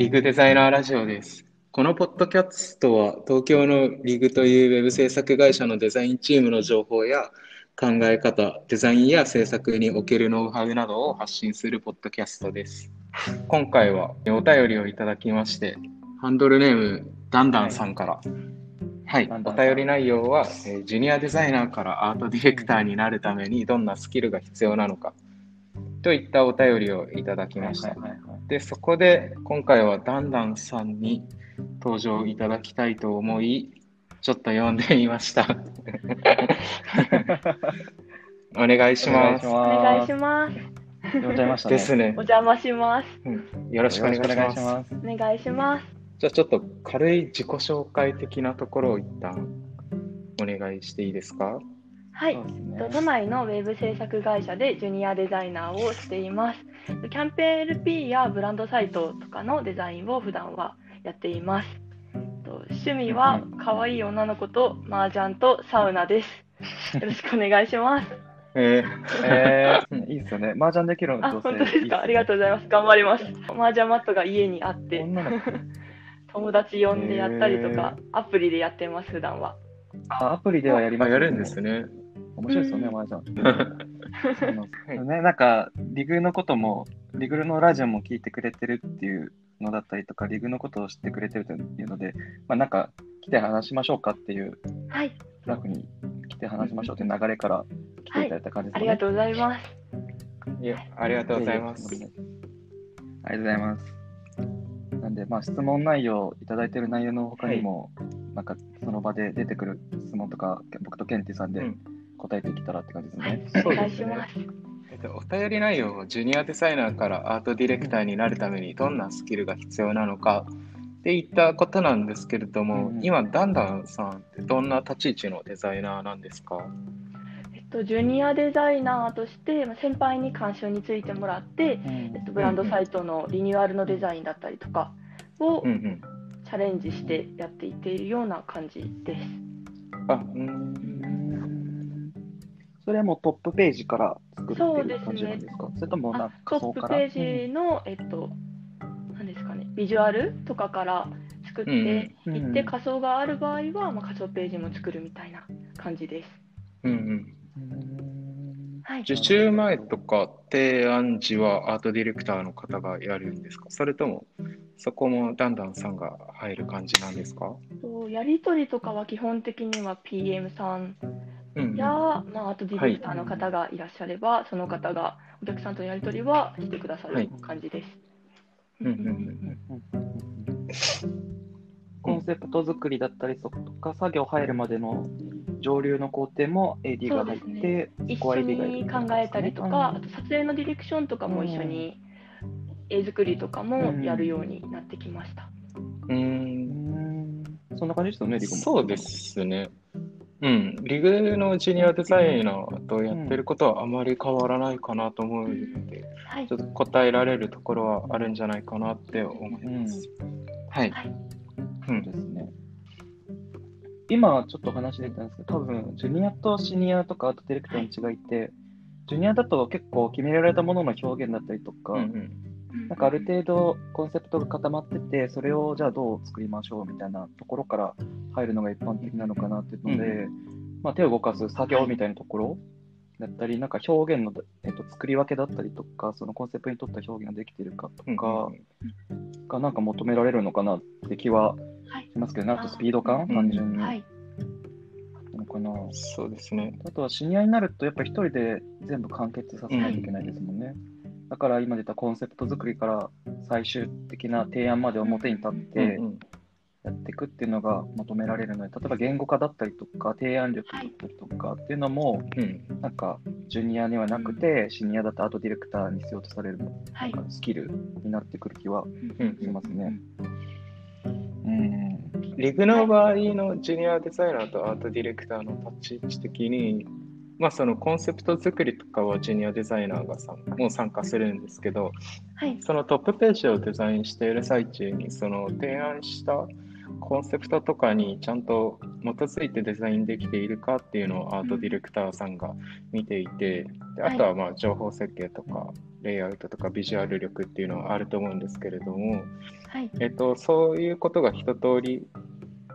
リグデザイナーラジオです。このポッドキャストは東京のリグというウェブ制作会社のデザインチームの情報や考え方、デザインや制作におけるノウハウなどを発信するポッドキャストです。今回はお便りをいただきまして、ハンドルネームダンダンさんから、はい、ダンダンさんお便り内容は、えージュニアデザイナーからアートディレクターになるためにどんなスキルが必要なのかといったお便りをいただきました。で、そこで今回はダンダンさんに登場いただきたいと思い、ちょっと読んでみました。お願いします。おお願いします。呼んじゃいましたね。ですねお。邪魔します。よろしくお願いします。す。お願いします。じゃあちょっと軽い自己紹介的なところを一旦お願いしていいですか？はいねと都内のウェブ制作会社でジュニアデザイナーをしています。キャンペーン LP やブランドサイトとかのデザインを普段はやっています。と趣味は可愛い女の子と麻雀とサウナです。よろしくお願いします。ええー、いいですよね。麻雀できるあ、女性本当ですか？ありがとうございます。頑張ります。麻雀マットが家にあって。友達呼んでやったりとへか、アプリでやってます、普段は。あ、アプリではやります、ー、やるんです。ね。面白いですよね、うん麻雀。ね、なんか、リグのことも、リグのラジオも聞いてくれてるっていうのだったりとか、リグのことを知ってくれてるというので、まあなんか、来て話しましょうかっていう、はい。ラフに来て話しましょうっていう流れから来ていただいた感じですね。ありがとうございます。いや、ありがとうございます。ありがとうございます。なんで、まあ、質問内容、いただいている内容の他にも、なんか、その場で出てくる質問とか、僕とケンティさんでうん答えていけたらって感じですはいね。。お願いそうですねします。えっと、お便り内容はジュニアデザイナーからアートディレクターになるためにどんなスキルが必要なのかっていったことなんですけれども、うん今、ダンダンさんってどんな立ち位置のデザイナーなんですか？えっと、ジュニアデザイナーとしてまあ先輩に監修についてもらって、えっと、ブランドサイトのリニューアルのデザインだったりとかをうんうん。チャレンジしてやっていっているような感じです。あ、う。うんんそれはもうトップページから作るっていう感じなんですか？それともなんあか仮トップページの、えっと、何ですかね、ビジュアルとかから作っていうんうん。って、仮想がある場合は、まあ、仮想ページも作るみたいな感じです。うんうん。うんはい。受注前とか提案時はアートディレクターの方がやるんですか？それともそこもダンダンさんが入る感じなんですか？やり取りとかは基本的には PM さんや、まあ、あとディレクターの方がいらっしゃれば、その方がお客さんとのやり取りはしてくださる感じです。うんうんうんコンセプト作りだったりとか、作業入るまでの上流の工程も AD が入って、一そこは緒に考えたりとか、あと撮影のディレクションとかも一緒に、絵作りとかもやるようになってきました。うんんそんな感じですよね、リグも。そうで。すね。うん、リグのジュニアデザイナーとやってることはあまり変わらないかなと思うので、はいちょっと答えられるところはあるんじゃないかなって思います。はい。はいうんそうですね。今ちょっと話出たんですけど、多分ジュニアとシニアとかアートディレクターの違いって、ジュニアだと結構決められたものの表現だったりとか、うんうんなんかある程度コンセプトが固まってて、それをじゃあどう作りましょうみたいなところから入るのが一般的なのかなっていうので、まあ、手を動かす作業みたいなところだったり、なんか表現の、えっと、作り分けだったりとか、そのコンセプトにとった表現ができてるかとかがなんか求められるのかなって気ははいしますけどね、あとスピード感、うん単純に。なはい。のかな。そうですね。あとはシニアになると、やっぱり一人で全部完結させないといけないですもんね。だから今出たコンセプト作りから最終的な提案まで表に立ってやっていくっていうのが求められるので、例えば言語化だったりとか、提案力だったりとかっていうのも、うんなんかジュニアにはなくて、シニアだとアートディレクターに必要とされるはい。なんかスキルになってくる気はうんしますね。うん。リグの場合のジュニアデザイナーとアートディレクターの立ち位置的に、まあ、そのコンセプト作りとかはジュニアデザイナーがさもう参加するんですけど、はい。そのトップページをデザインしている最中に、その提案したコンセプトとかにちゃんと基づいてデザインできているかっていうのをアートディレクターさんが見ていて、であとはまあ情報設計とかレイアウトとかビジュアル力っていうのはあると思うんですけれども、はい。えっと、そういうことが一通り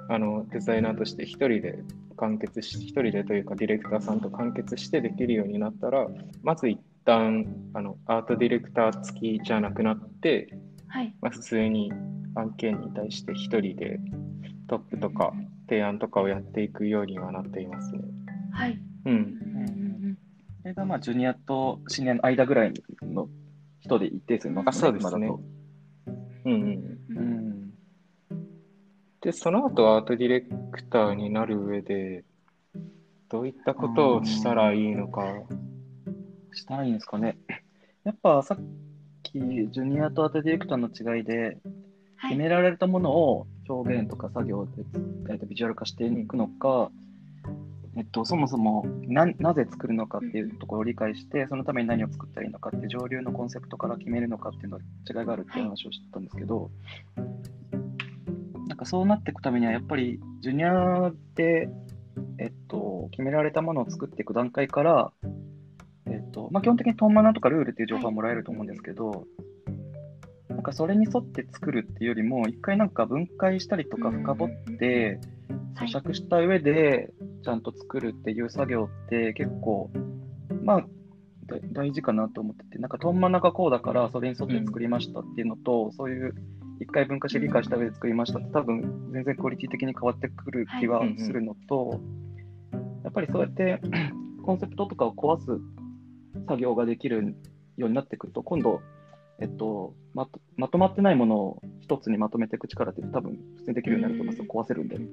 あのデザイナーとして一人で完結し一人でというかディレクターさんと完結してできるようになったらまず一旦あのアートディレクター付きじゃなくなって、はい。まあ、普通に案件に対して一人でトップとか提案とかをやっていくようにはなっていますね。はい。うん、うんそれがまあジュニアとシニアの間ぐらいの人で一定数いますあそうですねうんうん、うん。でその後アートディレクターになる上でどういったことをしたらいいのか。したらいいんですかね。やっぱさっき、ジュニアとアートディレクターの違いで、はい。決められたものを表現とか作業で、えーとビジュアル化していくのか、えっと、そもそもななぜ作るのかっていうところを理解して、そのために何を作ったらいいのかって上流のコンセプトから決めるのかっていうのは違いがあるっていう話をしてたんですけど、んかそうなっていくためには、やっぱりジュニアで、えっと、決められたものを作っていく段階から、えっとまあ、基本的にトンマナとかルールっていう情報はもらえると思うんですけど、なんかそれに沿って作るっていうよりも、一回なんか分解したりとか深掘って、咀嚼した上でちゃんと作るっていう作業って結構、まあ、大事かなと思ってて、なんかトンマナがこうだからそれに沿って作りましたっていうのと、そういう一回分解して理解した上で作りましたって多分全然クオリティ的に変わってくる気はするのと、やっぱりそうやって コンセプトとかを壊す作業ができるようになってくると、今度、えっと、まとまとまってないものを一つにまとめていく力って多分普通にできるようになると思いますよ。壊せるんで。はい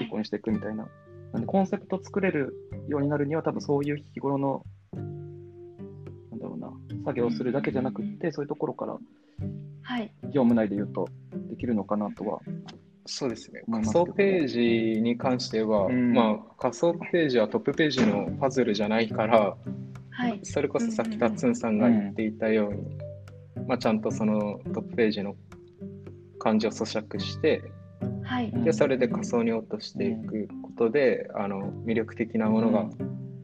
一個にしていくみたいな。なんで、コンセプト作れるようになるには、多分そういう日頃の、なんだろうな、作業をするだけじゃなくって、そういうところからはい。業務内で言うとできるのかなとは。そうですね。仮想ページに関しては、うんまあ仮想ページはトップページのパズルじゃないから、はい。それこそさっきタッツンさんが言っていたように、まあ、ちゃんとそのトップページの感じを咀嚼して、はい。でそれで仮想に落としていくことで、あの魅力的なものが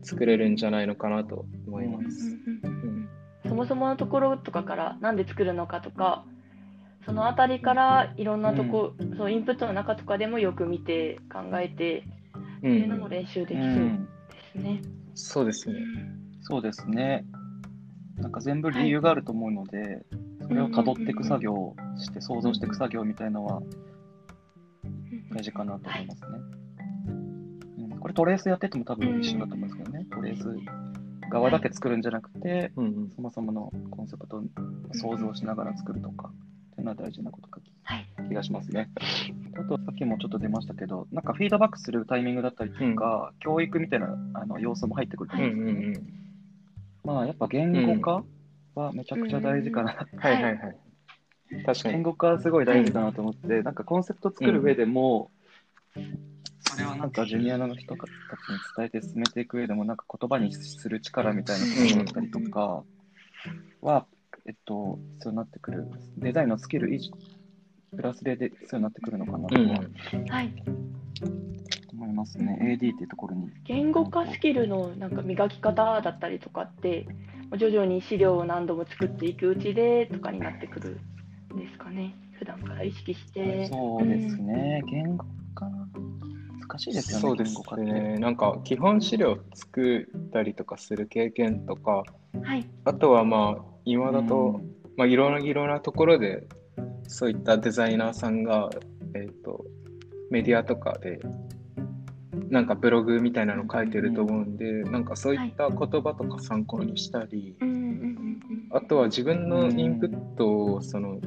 作れるんじゃないのかなと思います。うんそもそものところとかからなんで作るのかとかそのあたりからいろんなとこ、そのインプットの中とかでもよく見て考えてうそういうのもん、練習できうそうんですね。そうですね。そうですね。なんか全部理由があると思うので、それを辿っていく作業をして、想像していく作業みたいのは大事かなと思いますね。うん、これトレースやってても多分一緒だと思うんですけどね。トレース側だけ作るんじゃなくて、うんうんそもそものコンセプトを想像しながら作るとか、っていうのは大事なことかはい。気がしますね。あと、さっきもちょっと出ましたけど、なんかフィードバックするタイミングだったりとか、教育みたいなあの要素も入ってくるとうん思うんですよね。うんうんまあ、やっぱ言語化はめちゃくちゃ大事かな。はいはいはい。確かに。言語化はすごい大事だなと思って、なんかコンセプト作る上でも、それをなんかジュニアの人たちに伝えて進めていく上でも、なんか言葉にする力みたいなところだったりとかは、えっと、必要になってくる。デザインのスキル以上プラスでで必要になってくるのかなとうんははい。思いますね。AD っていうところに。言語化スキルのなんか磨き方だったりとかって徐々に資料を何度も作っていくうちでとかになってくるんですかね。普段から意識して。そうですね。言語化、難しいですよね、そうです。ね。なんか基本資料作ったりとかする経験とか、はい。あとはまあ今だと、まあいろんないろんなところでそういったデザイナーさんがえっ、とメディアとかでなんかブログみたいなの書いてると思うんで、なんかそういった言葉とか参考にしたり、うんうんうんあとは自分のインプットをその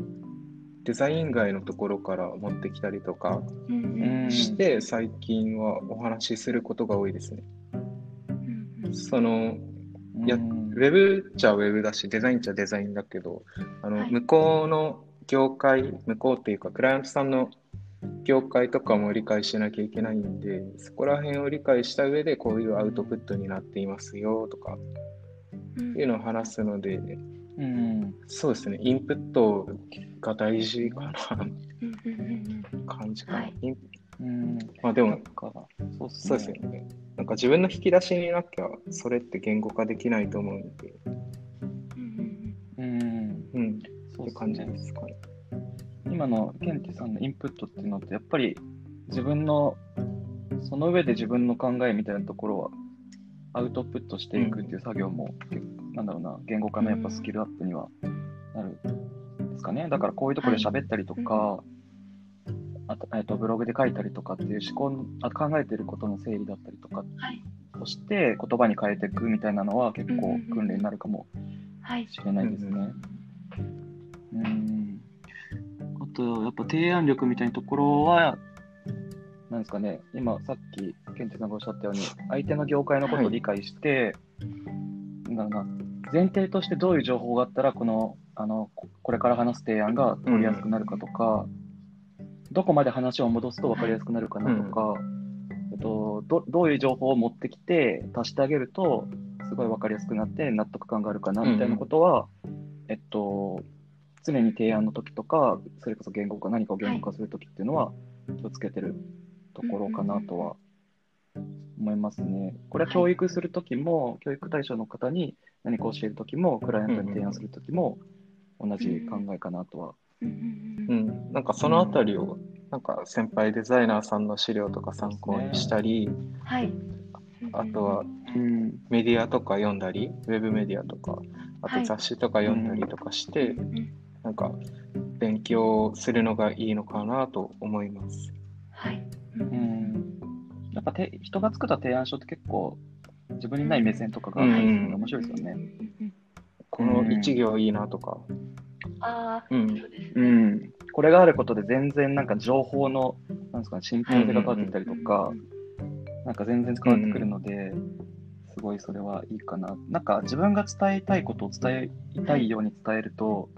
デザイン外のところから持ってきたりとかうんうん。うんして最近はお話しすることが多いですね。うんうん。そのやうんウェブっちゃウェブだし、デザインっちゃデザインだけど、あのはい。向こうの業界、向こうっていうか、クライアントさんの業界とかも理解しなきゃいけないんで、そこら辺を理解した上で、こういうアウトプットになっていますよとか、うんいうのを話すので、うん。そうですね、インプットが大事かな、感じかな。はい。インうんまあでもなん、か、そうそうね。ですよね。なんか自分の引き出しになきゃ、それって言語化できないと思うんで、うんうん、うん、っそうて感じ。ですかね。今のケンティさんのインプットっていうのって、やっぱり自分の、その上で自分の考えみたいなところは、アウトプットしていくっていう作業も、結構なんだろうな、言語化のやっぱスキルアップにはなるんですかね。だからこういうところで喋ったりとか、あとえっとブログで書いたりとかっていう思考のあ考えてることの整理だったりとかはいをして言葉に変えていくみたいなのは結構訓練になるかもはい。しれないですね。うん。あと、やっぱ提案力みたいなところは、なんですかね、今さっきケンテさんがおっしゃったように、相手の業界のことを理解して、なんだろうな、前提としてどういう情報があったら、この、あの、ここれから話す提案が通りやすくなるかとか、どこまで話を戻すと分かりやすくなるかなとか、えっと、どどういう情報を持ってきて足してあげると、すごい分かりやすくなって納得感があるかなみたいなことは、えっと、常に提案の時とか、それこそ言語化、何かを言語化する時っていうのは気をつけてるところかなとは思いますね。これは教育する時も、教育対象の方に何か教える時も、クライアントに提案する時も、同じ考えかなとは。うんうん、なんかそのあたりを、なんか先輩デザイナーさんの資料とか参考にしたり、はい。あとはうん、メディアとか読んだり、ウェブメディアとか、あはいと雑誌とか読んだりとかして、うんなんか勉強するのがいいのかなと思います。はい。うん。やっぱて人が作った提案書って結構自分にない目線とかが面白いですよね。うんこの一行いいなとか。うんそうですうね。ん。これがあることで全然なんか情報の、なんですかね、信憑性が変わってきたりとか、なんか全然変わってくるので、すごいそれはいいかな。なんか自分が伝えたいことを伝えたいように伝えると、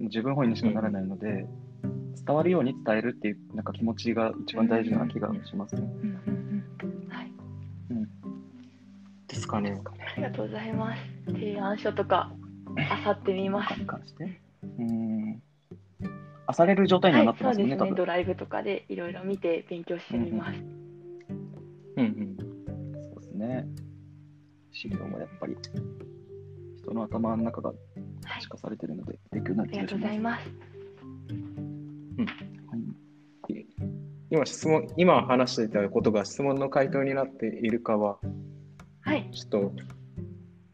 自分本位にしかならないので、伝わるように伝えるっていうなんか気持ちが一番大事な気がしますね。ですかね。ありがとうございます。提案書とか、あさってみます。うん。あされる状態にはなってますよね、はい、そうですね。ドライブとかでいろいろ見て勉強してみます。うんうん。そうですね。資料もやっぱり人の頭の中がはい可視化されてるので、勉強になありがとうる気がします。ございます。はい今質問、今話していたことが質問の回答になっているかは、はい。ちょっと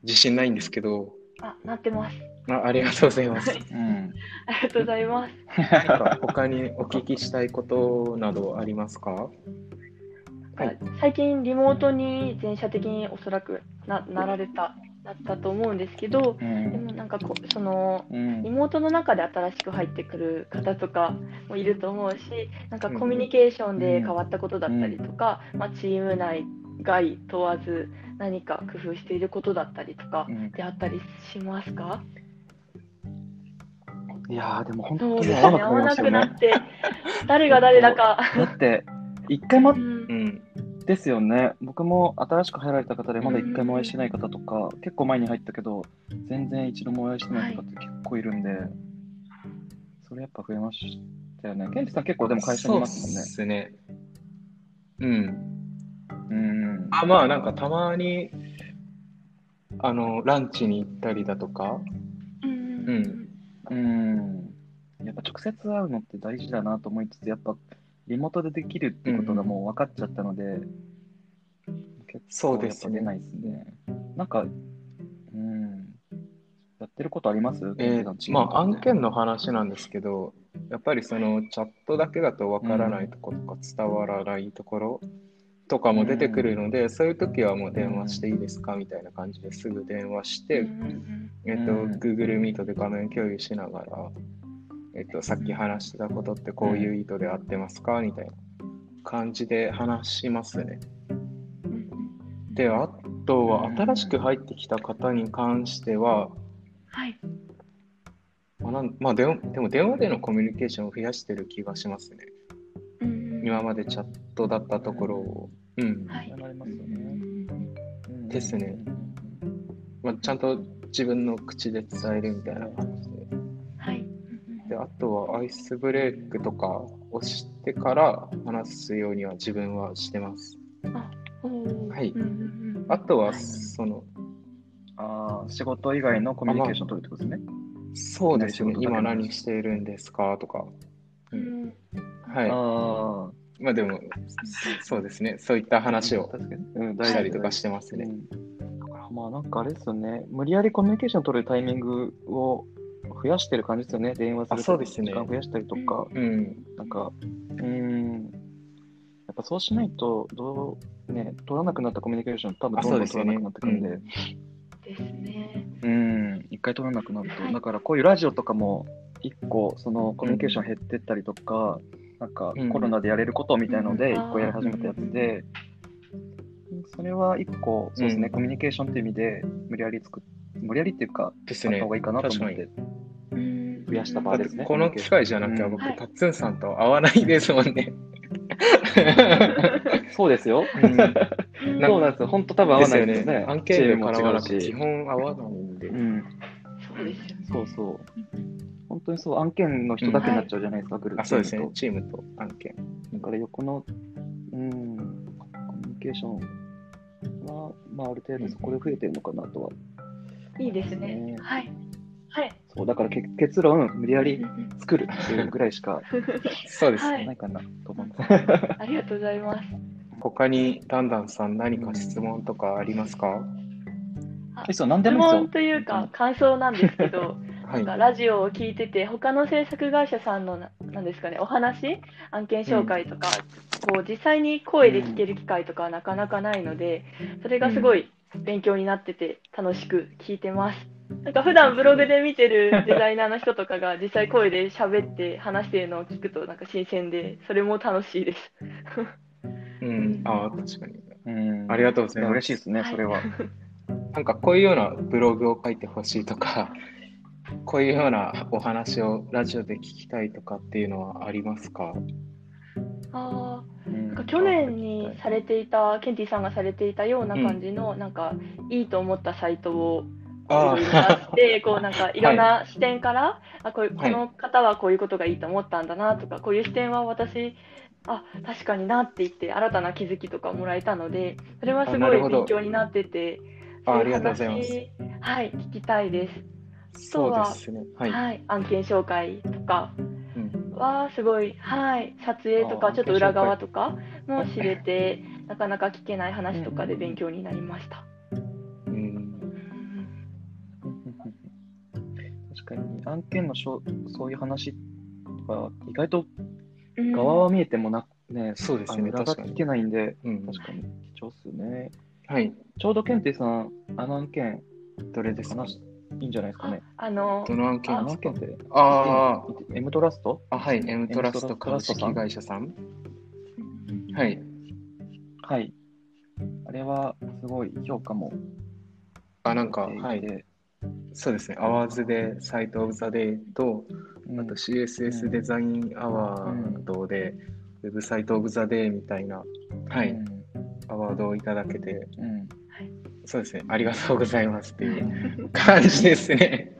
自信ないんですけど、あ、なってます。あありがとうございます。はいうん。ありがとうございます。何か他にお聞きしたいことなどありますか？はい最近リモートに全社的におそらくななられたなったと思うんですけど、うでん。もなんかこそのうんリモートの中で新しく入ってくる方とかもいると思うし、なんかコミュニケーションで変わったことだったりとか、まあ、チーム内外問わず何か工夫していることだったりとかうんであったりしますか、いやー、でも本当に合わなくなって、誰が誰だか。だって、一回もうんうん。ですよね。僕も新しく入られた方で、まだ一回もお会いしてない方とか、結構前に入ったけど、全然一度もお会いしてない方って結構いるんで、それやっぱ増えましたよね。ケンテさん結構でも会社にいますもんね。そうですね。うん。うん。あまあなんかたまにあのランチに行ったりだとか、うんうんうん。やっぱ直接会うのって大事だなと思いつつ、やっぱリモートでできるってことがもう分かっちゃったので、う構ですよねやっぱ出ないですね。なんか、うん。やってることあります？えーまあ案件の話なんですけど、やっぱりそのチャットだけだとわからないところとか伝わらないところとかも出てくるので、そういう時はもう電話していいですかみたいな感じですぐ電話して、えっと、うん Google Meet で画面共有しながら、えっと、さっき話してたことってこういう意図で合ってますかみたいな感じで話しますね。で、あとはうん新しく入ってきた方に関しては、はい、まあなんまあ、でもでも電話でのコミュニケーションを増やしてる気がしますね。今までチャットだったところを。うん。はいなりますよね。ですね。まあ、ちゃんと自分の口で伝えるみたいな感じで。はい、やで、あとはアイスブレイクとかをしてから話すようには自分はしてます。おーはいうんうんうんあとは、はいその、ああ、仕事以外のコミュニケーション取るってことですね。そうですね今の何しているんですかとか。ううんんはい。あまあでも、そうですね、そういったあ、話をしたりとかしてますね。うん。まあなんかあれですよね、無理やりコミュニケーション取るタイミングを増やしてる感じですよね、電話するうですね。時間増やしたりとか、うん。なんか、うーん、やっぱそうしないと、どう、ね、取らなくなったコミュニケーション、多分あどんどんそうですよね。取らなくなってくるんで、ですね。うん、一回取らなくなると、はい。だからこういうラジオとかも、一個、そのコミュニケーション減ってったりとか、なんかうんコロナでやれることみたいので、うん一個やり始めたやつで、それは一個、そうですね、うんコミュニケーションっていう意味で、無理やり作っ、無理やりっていうか、ですった方。がいいかなと思っ確て、うん増やした場だっですね。てこの機会じゃなきゃ僕、はいタッツンさんと会わないですもんね。そうですよ。うんそうなんですよ。本当多分合わないですね。案件で絡まなくて基チームも違うし。本合わないんで。うん。そうですよね。そうそう。本当にそう、案件の人だけになっちゃうじゃないですか、グループあ、そうですねチーム。とチームと案件。だから横の、うん、コミュニケーションは、まあ、ある程度そこで増えてるのかなとは。いいですねね。はい。はい。そう、だからけ結論、無理やり作るっていうぐらいしか そうです。はいないかなと思います。ありがとうございます。他にダンダンさん何か質問とかありますか？えそう、なんで質。問というか感想なんですけど、はい。なんかラジオを聞いてて、他の制作会社さんのななんですかね、お話、案件紹介とか、こう実際に声で聞ける機会とかはなかなかないので、それがすごい勉強になってて楽しく聞いてます。なんか普段ブログで見てるデザイナーの人とかが 実際声で喋って話してるのを聞くとなんか新鮮で、それも楽しいです。うん。ああ、確かに。うんありがとうございますや嬉しいですね、それは。なんかこういうようなブログを書いてほしいとか、こういうようなお話をラジオで聞きたいとかっていうのはありますか？あなんか去年にされていた、ケンティさんがされていたような感じの、なんかいいと思ったサイトをあって、こうなんかいろんな視点から、あこういうこはい。の方はこういうことがいいと思ったんだなとか、こういう視点は私、あ確かになって言って、新たな気づきとかもらえたので、それはすごい勉強になってて、あありがとうございます。話、はい、聞きたいです。そうですね。は。はい。い、案件紹介とかうん。はすごい、はい、撮影とかちょっと裏側とかも知れて、なかなか聞けない話とかで勉強になりました。うん。うん。確かに、案件のしょそういう話は、意外とうん。側は見えてもな、ね、そうですね。裏が確かに。聞けないんで、うん。確かに貴重っすよね。はい。ちょうどケンティさん、あの案件、どれですか話いいんじゃないですかね。あのどの案件？あですかの案件？って、あ M トラスト？あ、あ、はい。M トラストラストさん式会社さん。うんはい。はい。あれは、すごい評価もあ、なんか、はい。てそうですね。 Awwwards で Site of the Day と、うんあと CSS Design Award で、 Website of the Day みたいな、はい、うんアワードをいただけて、うんそうですね。ありがとうございますっていう感じですね。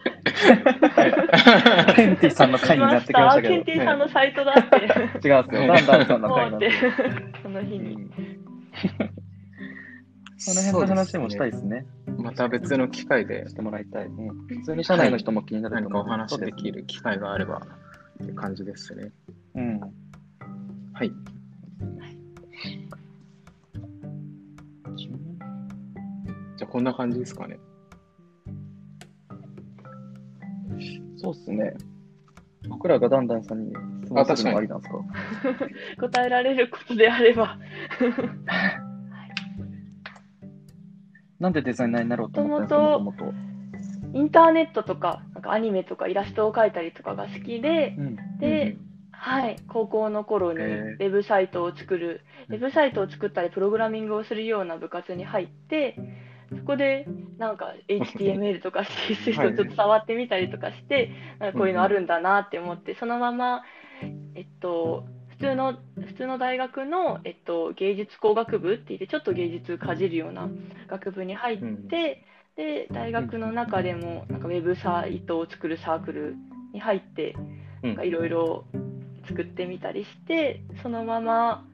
ケンティさんの回になってきましたけど。ケンティさんのサイトだって、違うんですよ。ダンダンさんのもうって回なんで。その日に。その辺の話もしたいですね。また別の機会でしてもらいたい。うん普通に社内の人も気になると何かお話できる機会があればって感じですね。うん。はい。こんな感じですかね。そうっすね。僕らがダンダンさんに質問するのもありなんですか？答えられることであれば。なんでデザイナーになろうと思ったんですか？もともと。インターネットとか、なんかアニメとかイラストを描いたりとかが好きで、うんで、はい、高校の頃にウェブサイトを作る、うんウェブサイトを作ったりプログラミングをするような部活に入って、そこでなんか HTML とか CSS をちょっと触ってみたりとかして、なんかこういうのあるんだなって思って、そのまま、えっと、普通の普通の大学の、えっと、芸術工学部って言ってちょっと芸術かじるような学部に入って、で大学の中でもなんかウェブサイトを作るサークルに入ってうんいろいろ作ってみたりしてそのまま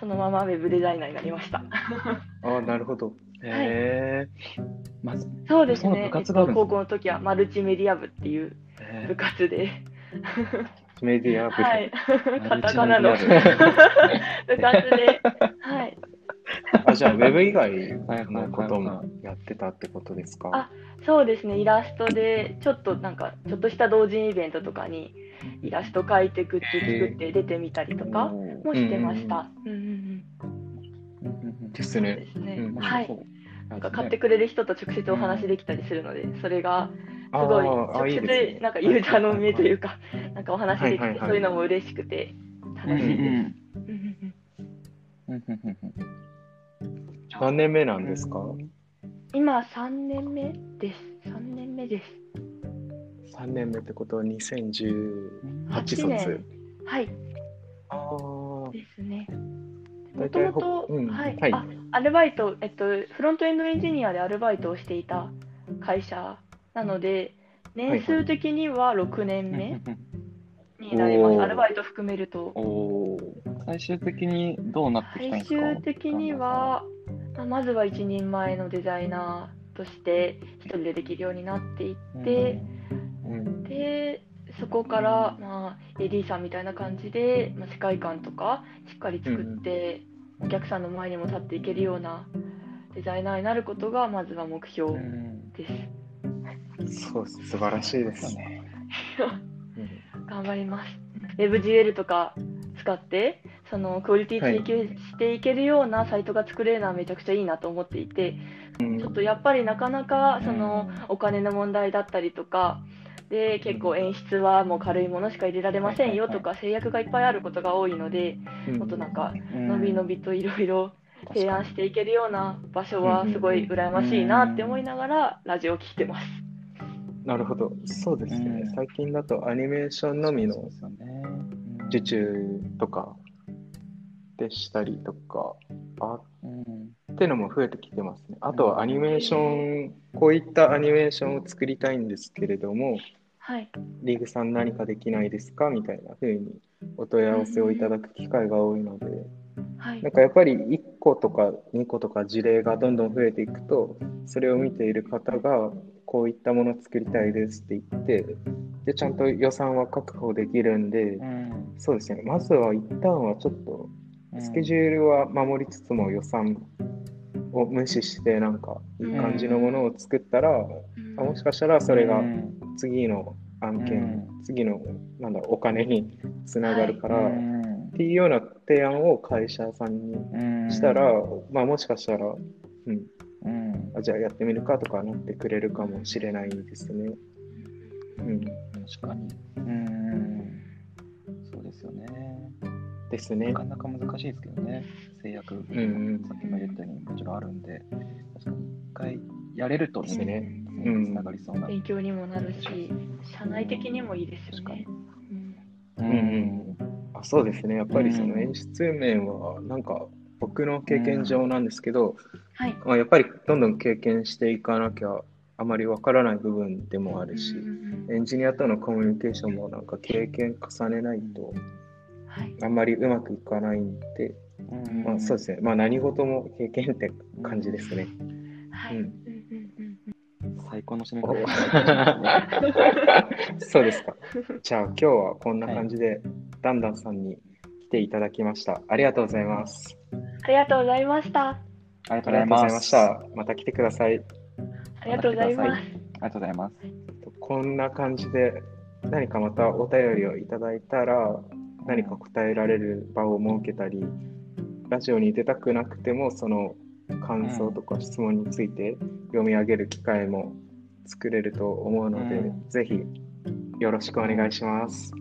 そのままウェブデザイナーになりました。ああ、なるほど。へえ。まず、そうですね、えっと、活があるんですね。高校の時はマルチメディア部っていうへ部活で、メディア部。で。はい、カタカナの。メ 部活で、はい、あ、じゃあ、ウェブ以外のこともやってたってことですか？あそうですね、イラストで、ちょっとなんか、ちょっとした同人イベントとかに、イラスト描いて、グッズ作って出てみたりとかもしてました。うんうんうん、ですそうねで。すね、うん。はい。なんか買ってくれる人と直接お話できたりするので、それがすあごい直接なんかユーザーの目というか、なんかお話できて、そういうのも嬉しくて楽しいです。何年目なんですか？今3年目です。3年目です。?3 年目ってことは2018 8卒年。はい、ああ。ですね。もともとはい、はいあ、アルバイト、えっと、フロントエンドエンジニアでアルバイトをしていた会社なので、年数的には6年目になります。アルバイト含めると。最終的にどうなってきたん最ですか？終的には、まあまずは一人前のデザイナーとして一人でできるようになっていって、うん。でそこから、まあ、AD さんみたいな感じで、まあ、世界観とかしっかり作って、お客さんの前にも立っていけるようなデザイナーになることがまずは目う標んです。そう。素晴らしいです。ねうん 頑張ります。WebGL とか使ってそのクオリティ追求していけるようなサイトが作れるのはめちゃくちゃいいなと思っていて、うんちょっとやっぱりなかなかそのうんお金の問題だったりとかで結構演出はもう軽いものしか入れられませんよとか制約がいっぱいあることが多いのでもっとなんかのびのびといろいろ提案していけるような場所はすごい羨ましいなって思いながらラジオを聞いてます。なるほど。そうですねう。ん最近だとアニメーションのみの受注とかでしたりとか、あうんってのも増えてきてますね。あとはアニメーション、こういったアニメーションを作りたいんですけれども、はい、リーグさん何かできないですかみたいな風にお問い合わせをいただく機会が多いので、はい。なんかやっぱり1個とか2個とか事例がどんどん増えていくと、それを見ている方が、こういったものを作りたいですって言って、で、ちゃんと予算は確保できるんで、うん。そうですね、まずは一旦はちょっと、スケジュールは守りつつも予算を無視して、なんかいい感じのものを作ったら、うん。あもしかしたらそれがうん次の案件、う次のなんだお金につながるから、うっんていうような提案を会社さんにうんしたら、まあもしかしたら、うん、うん。あじゃあやってみるかとかなってくれるかもしれないですね。うん、確かに。うん。そうですよね。ですね。な。かなか難しいですけどね。制約、んうん。さっきも言ったようにもちろんあるんで。確かに一回やれるとですねつうんながりそうな、勉強にもなるし、社内的にもいいですよね。うんううんうんあそうですね、やっぱりそのうん演出面は、なんか僕の経験上なんですけど、はい。まあ、やっぱりどんどん経験していかなきゃあまりわからない部分でもあるしエンジニアとのコミュニケーションもなんか経験重ねないとはい。あんまりうまくいかないんで、うんまあ、そうですね、まあ、何事も経験って感じですね。はい。うん最高の締めお方 そうですか。じゃあ今日はこんな感じで、ダンダンさんに来ていただきました。ありがとうございます。ありがとうございました。ありがあとうございました。また来てください。ありがとうございます。ありがとうございますこんな感じで何かまたお便りをいただいたら何か答えられる場を設けたりラジオに出たくなくてもその感想とか質問について読み上げる機会も作れると思うので、うんぜひよろしくお願いします。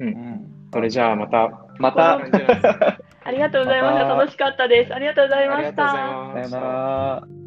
うんそれじゃあまた。また ありがとうございました。楽しかったです。ありがとうございましありがとうございた。さよなら